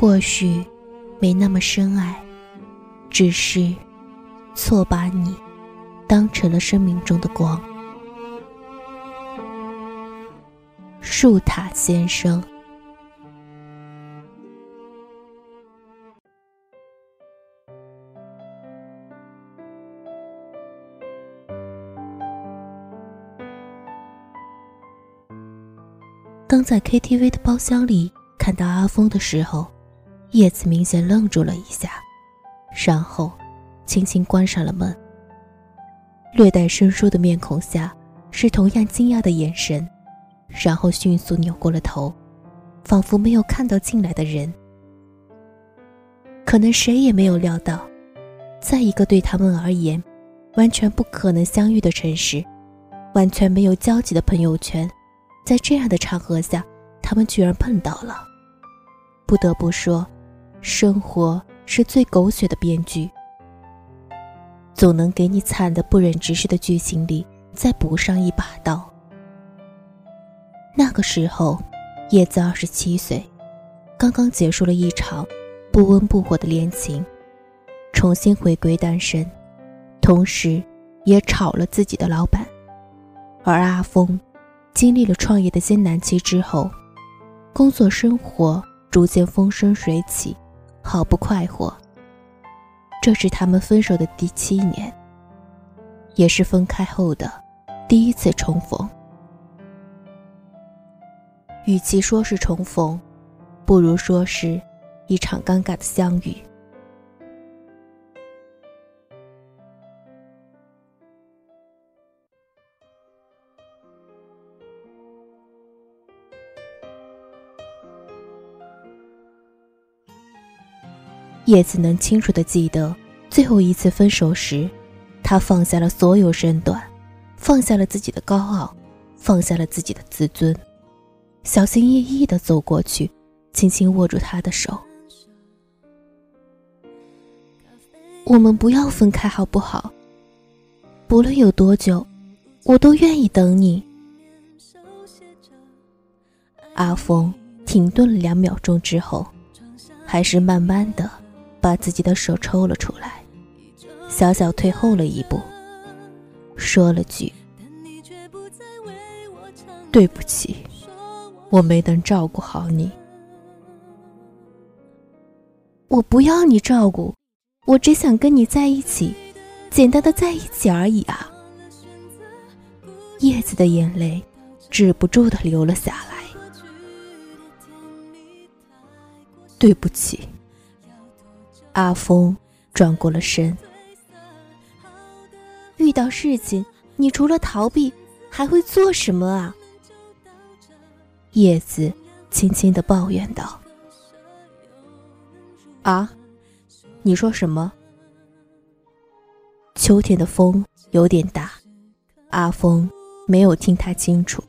或许没那么深爱，只是错把你当成了生命中的光。树塔先生。刚在 KTV 的包厢里看到阿峰的时候，叶子明显愣住了一下，然后轻轻关上了门。略带生疏的面孔下是同样惊讶的眼神，然后迅速扭过了头，仿佛没有看到进来的人。可能谁也没有料到，在一个对他们而言完全不可能相遇的城市，完全没有交集的朋友圈。在这样的场合下，他们居然碰到了。不得不说，生活是最狗血的编剧，总能给你惨的不忍直视的剧情里再补上一把刀。那个时候，叶子二十七岁，刚刚结束了一场不温不火的恋情，重新回归单身，同时也炒了自己的老板，而阿峰。经历了创业的艰难期之后，工作生活逐渐风生水起，好不快活。这是他们分手的第七年，也是分开后的第一次重逢。与其说是重逢，不如说是一场尴尬的相遇。叶子能清楚的记得，最后一次分手时，他放下了所有身段，放下了自己的高傲，放下了自己的自尊，小心翼翼的走过去，轻轻握住他的手。我们不要分开好不好？不论有多久，我都愿意等你。阿峰停顿了两秒钟之后，还是慢慢的。把自己的手抽了出来，小小退后了一步，说了句：“对不起，我没能照顾好你。我不要你照顾，我只想跟你在一起，简单的在一起而已啊。”叶子的眼泪止不住的流了下来。对不起。阿峰转过了身。遇到事情，你除了逃避，还会做什么啊？叶子轻轻的抱怨道。啊，你说什么？秋天的风有点大，阿峰没有听太清楚。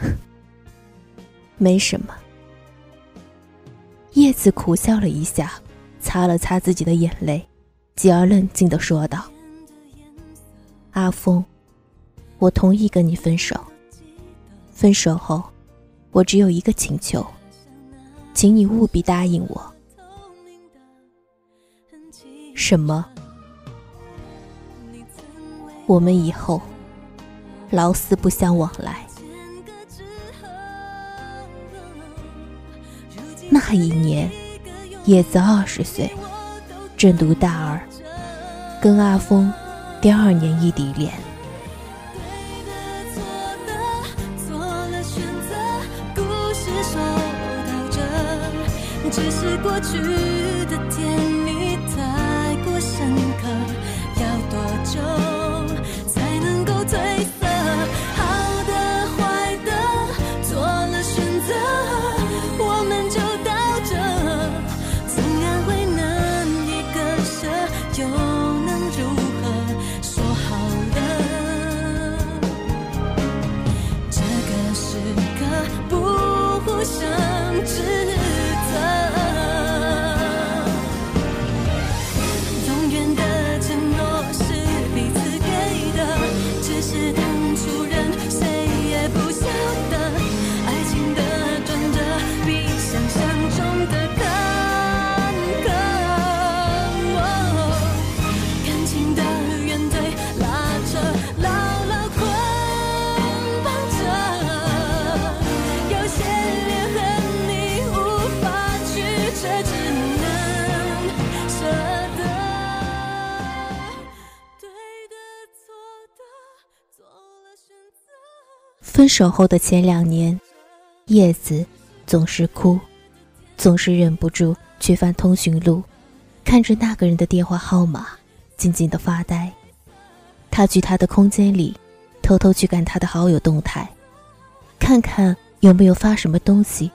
没什么。叶子苦笑了一下，擦了擦自己的眼泪，继而冷静的说道：“阿峰，我同意跟你分手。分手后，我只有一个请求，请你务必答应我。什么？我们以后老死不相往来。”一年，叶子二十岁，正读大二，跟阿峰第二年异地恋。只是过去的甜守候的前两年，叶子总是哭，总是忍不住去翻通讯录，看着那个人的电话号码，静静的发呆。他去他的空间里，偷偷去看他的好友动态，看看有没有发什么东西，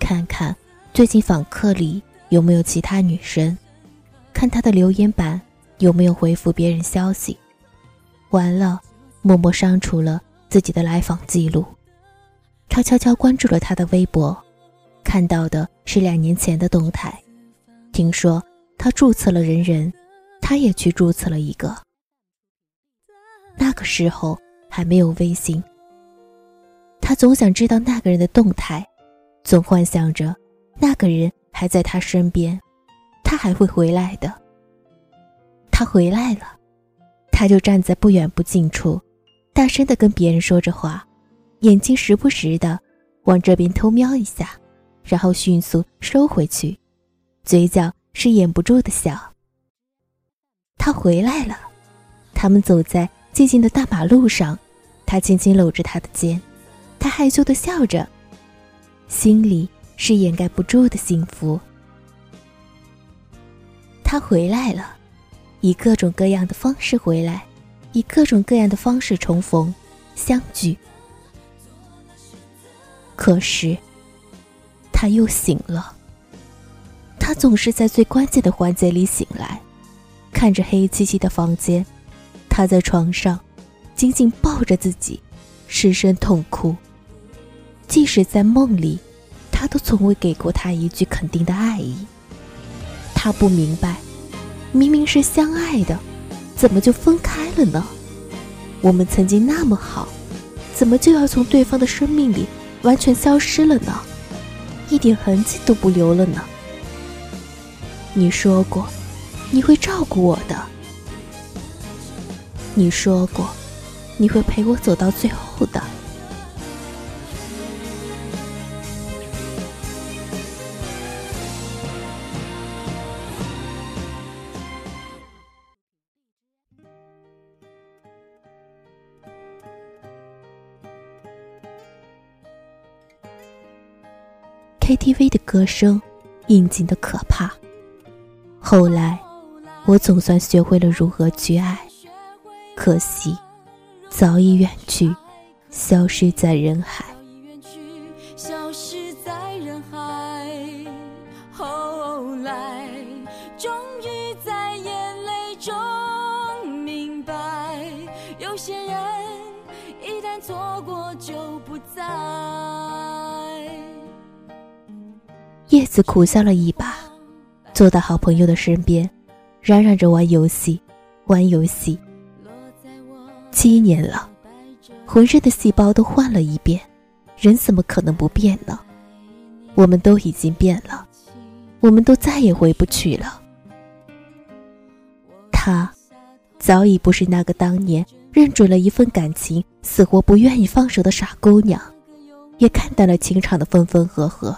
看看最近访客里有没有其他女生，看他的留言板有没有回复别人消息。完了，默默删除了。自己的来访记录，他悄悄关注了他的微博，看到的是两年前的动态。听说他注册了人人，他也去注册了一个。那个时候还没有微信，他总想知道那个人的动态，总幻想着那个人还在他身边，他还会回来的。他回来了，他就站在不远不近处。大声的跟别人说着话，眼睛时不时的往这边偷瞄一下，然后迅速收回去，嘴角是掩不住的笑。他回来了，他们走在寂静的大马路上，他轻轻搂着他的肩，他害羞的笑着，心里是掩盖不住的幸福。他回来了，以各种各样的方式回来。以各种各样的方式重逢、相聚，可是他又醒了。他总是在最关键的环节里醒来，看着黑漆漆的房间，他在床上紧紧抱着自己，失声痛哭。即使在梦里，他都从未给过他一句肯定的爱意。他不明白，明明是相爱的。怎么就分开了呢？我们曾经那么好，怎么就要从对方的生命里完全消失了呢？一点痕迹都不留了呢？你说过，你会照顾我的。你说过，你会陪我走到最后的。低微的歌声，应景的可怕。后来，我总算学会了如何去爱，可惜，早已远去，消失在人海。子苦笑了一把，坐到好朋友的身边，嚷嚷着玩游戏，玩游戏。七年了，浑身的细胞都换了一遍，人怎么可能不变呢？我们都已经变了，我们都再也回不去了。她，早已不是那个当年认准了一份感情，死活不愿意放手的傻姑娘，也看淡了情场的分分合合。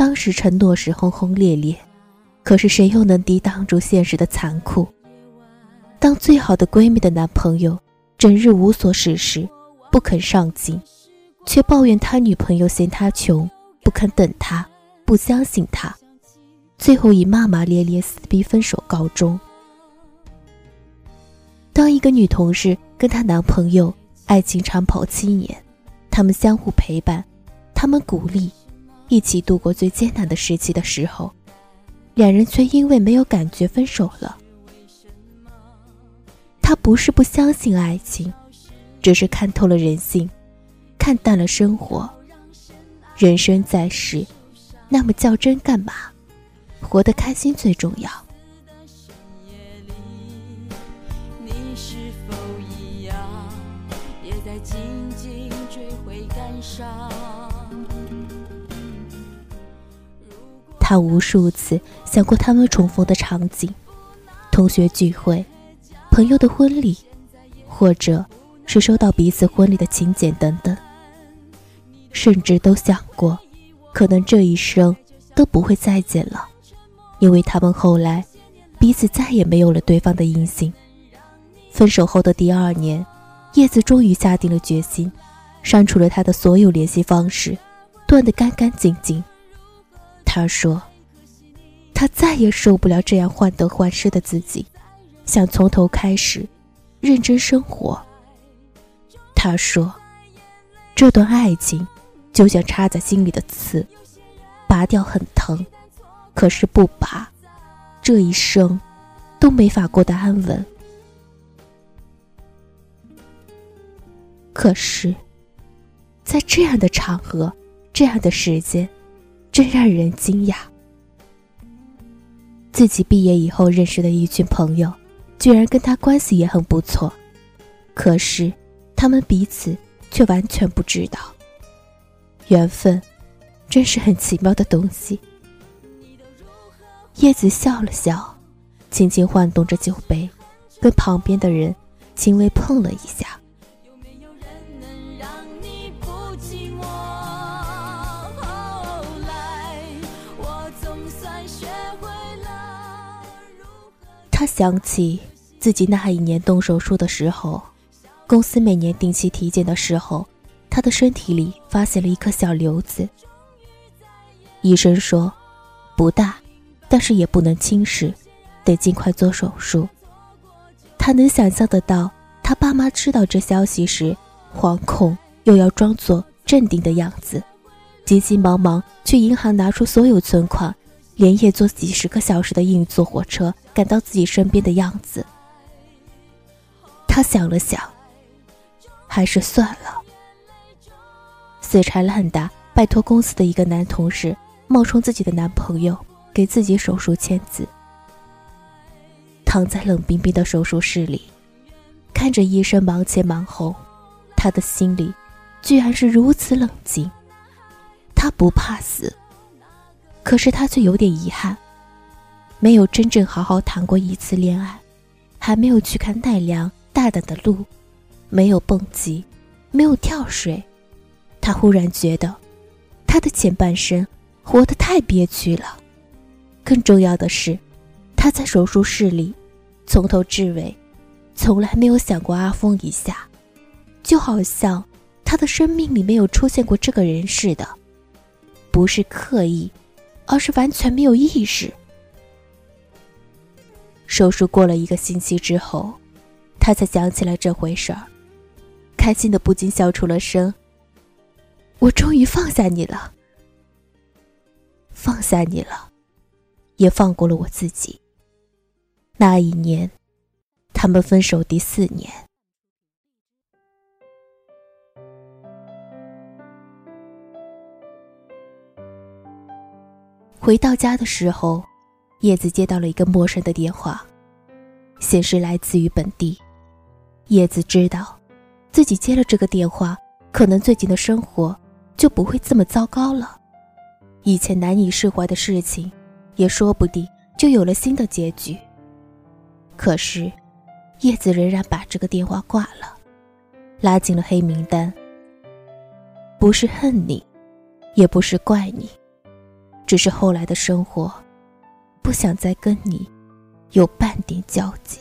当时承诺时轰轰烈烈，可是谁又能抵挡住现实的残酷？当最好的闺蜜的男朋友整日无所事事，不肯上进，却抱怨他女朋友嫌他穷，不肯等他，不相信他，最后以骂骂咧咧撕逼分手告终。当一个女同事跟她男朋友爱情长跑七年，他们相互陪伴，他们鼓励。一起度过最艰难的时期的时候，两人却因为没有感觉分手了。他不是不相信爱情，只是看透了人性，看淡了生活。人生在世，那么较真干嘛？活得开心最重要。他无数次想过他们重逢的场景，同学聚会、朋友的婚礼，或者是收到彼此婚礼的请柬等等。甚至都想过，可能这一生都不会再见了，因为他们后来彼此再也没有了对方的音信。分手后的第二年，叶子终于下定了决心，删除了他的所有联系方式，断得干干净净。他说：“他再也受不了这样患得患失的自己，想从头开始，认真生活。”他说：“这段爱情就像插在心里的刺，拔掉很疼，可是不拔，这一生都没法过得安稳。”可是，在这样的场合，这样的时间。真让人惊讶。自己毕业以后认识的一群朋友，居然跟他关系也很不错，可是他们彼此却完全不知道。缘分，真是很奇妙的东西。叶子笑了笑，轻轻晃动着酒杯，跟旁边的人轻微碰了一下。他想起自己那一年动手术的时候，公司每年定期体检的时候，他的身体里发现了一颗小瘤子。医生说不大，但是也不能轻视，得尽快做手术。他能想象得到，他爸妈知道这消息时，惶恐又要装作镇定的样子，急急忙忙去银行拿出所有存款。连夜坐几十个小时的硬座火车赶到自己身边的样子，他想了想，还是算了。死缠烂打，拜托公司的一个男同事冒充自己的男朋友给自己手术签字。躺在冷冰冰的手术室里，看着医生忙前忙后，他的心里居然是如此冷静。他不怕死。可是他却有点遗憾，没有真正好好谈过一次恋爱，还没有去看奈良大胆的路，没有蹦极，没有跳水。他忽然觉得，他的前半生活得太憋屈了。更重要的是，他在手术室里，从头至尾，从来没有想过阿峰一下，就好像他的生命里没有出现过这个人似的，不是刻意。而是完全没有意识。手术过了一个星期之后，他才想起来这回事儿，开心的不禁笑出了声。我终于放下你了，放下你了，也放过了我自己。那一年，他们分手第四年。回到家的时候，叶子接到了一个陌生的电话，显示来自于本地。叶子知道，自己接了这个电话，可能最近的生活就不会这么糟糕了。以前难以释怀的事情，也说不定就有了新的结局。可是，叶子仍然把这个电话挂了，拉进了黑名单。不是恨你，也不是怪你。只是后来的生活，不想再跟你有半点交集，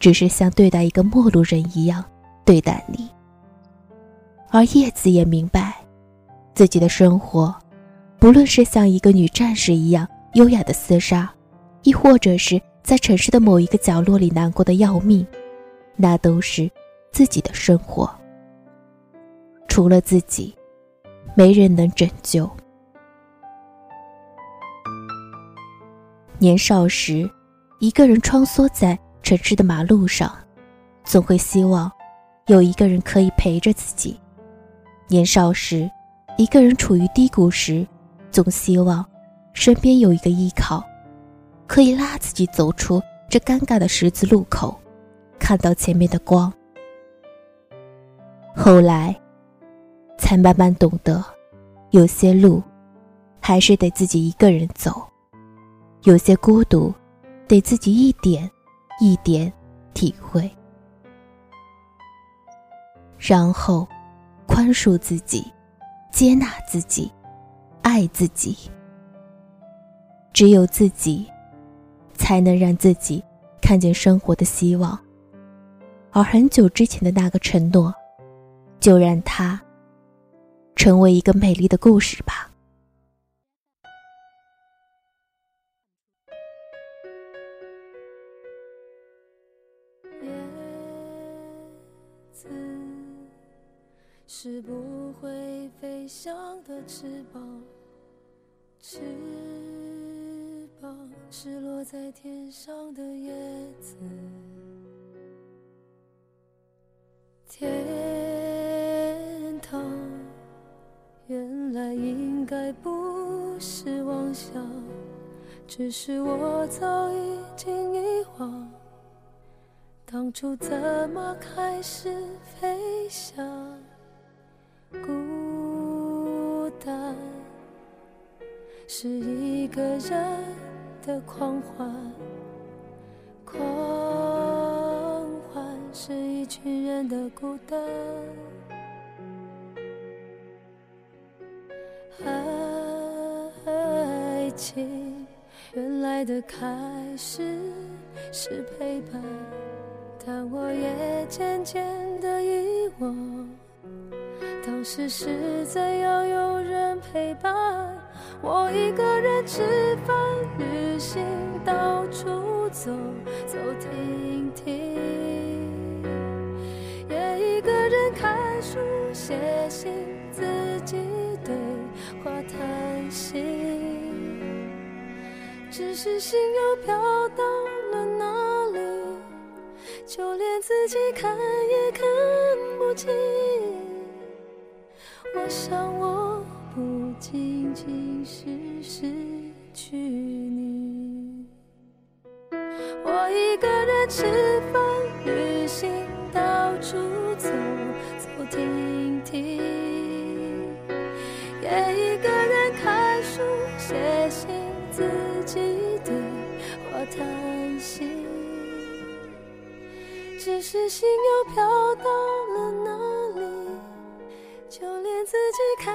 只是像对待一个陌路人一样对待你。而叶子也明白，自己的生活，不论是像一个女战士一样优雅的厮杀，亦或者是在城市的某一个角落里难过的要命，那都是自己的生活，除了自己。没人能拯救。年少时，一个人穿梭在城市的马路上，总会希望有一个人可以陪着自己。年少时，一个人处于低谷时，总希望身边有一个依靠，可以拉自己走出这尴尬的十字路口，看到前面的光。后来。才慢慢懂得，有些路还是得自己一个人走，有些孤独得自己一点一点体会，然后宽恕自己，接纳自己，爱自己。只有自己，才能让自己看见生活的希望。而很久之前的那个承诺，就让它成为一个美丽的故事吧。叶子是不会飞翔的翅膀，翅膀是落在天上的叶子。天只是我早已经遗忘，当初怎么开始飞翔。孤单是一个人的狂欢，狂欢是一群人的孤单。起原来的开始是陪伴，但我也渐渐的遗忘。当时是怎样有人陪伴？我一个人吃饭、旅行、到处走走停停，也一个人看书、写信，自己对话谈只是心又飘到了哪里？就连自己看也看不清。我想，我不仅仅是失去你。我一个人吃是心又飘到了哪里？就连自己看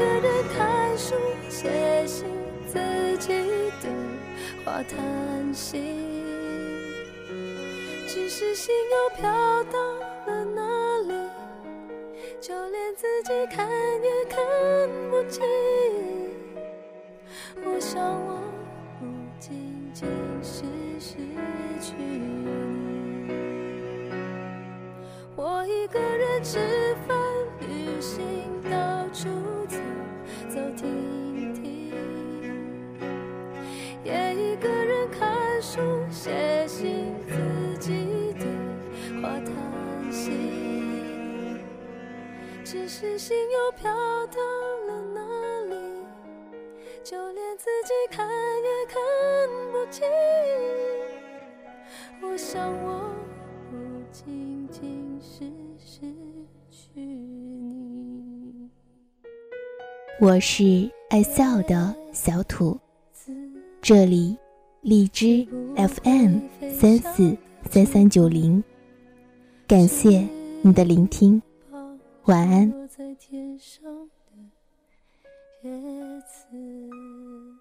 一个人看书、写信、自己对话谈心。只是心又飘到了哪里？就连自己看也看不清。我想我不仅仅是失去你，我一个人吃饭、旅行、到处听听，也一个人看书、写信、自己对话谈心，只是心又飘到了哪里？就连自己看也看不清，我想我我是爱笑的小土，这里荔枝 FM 三四三三九零，感谢你的聆听，晚安。叶子。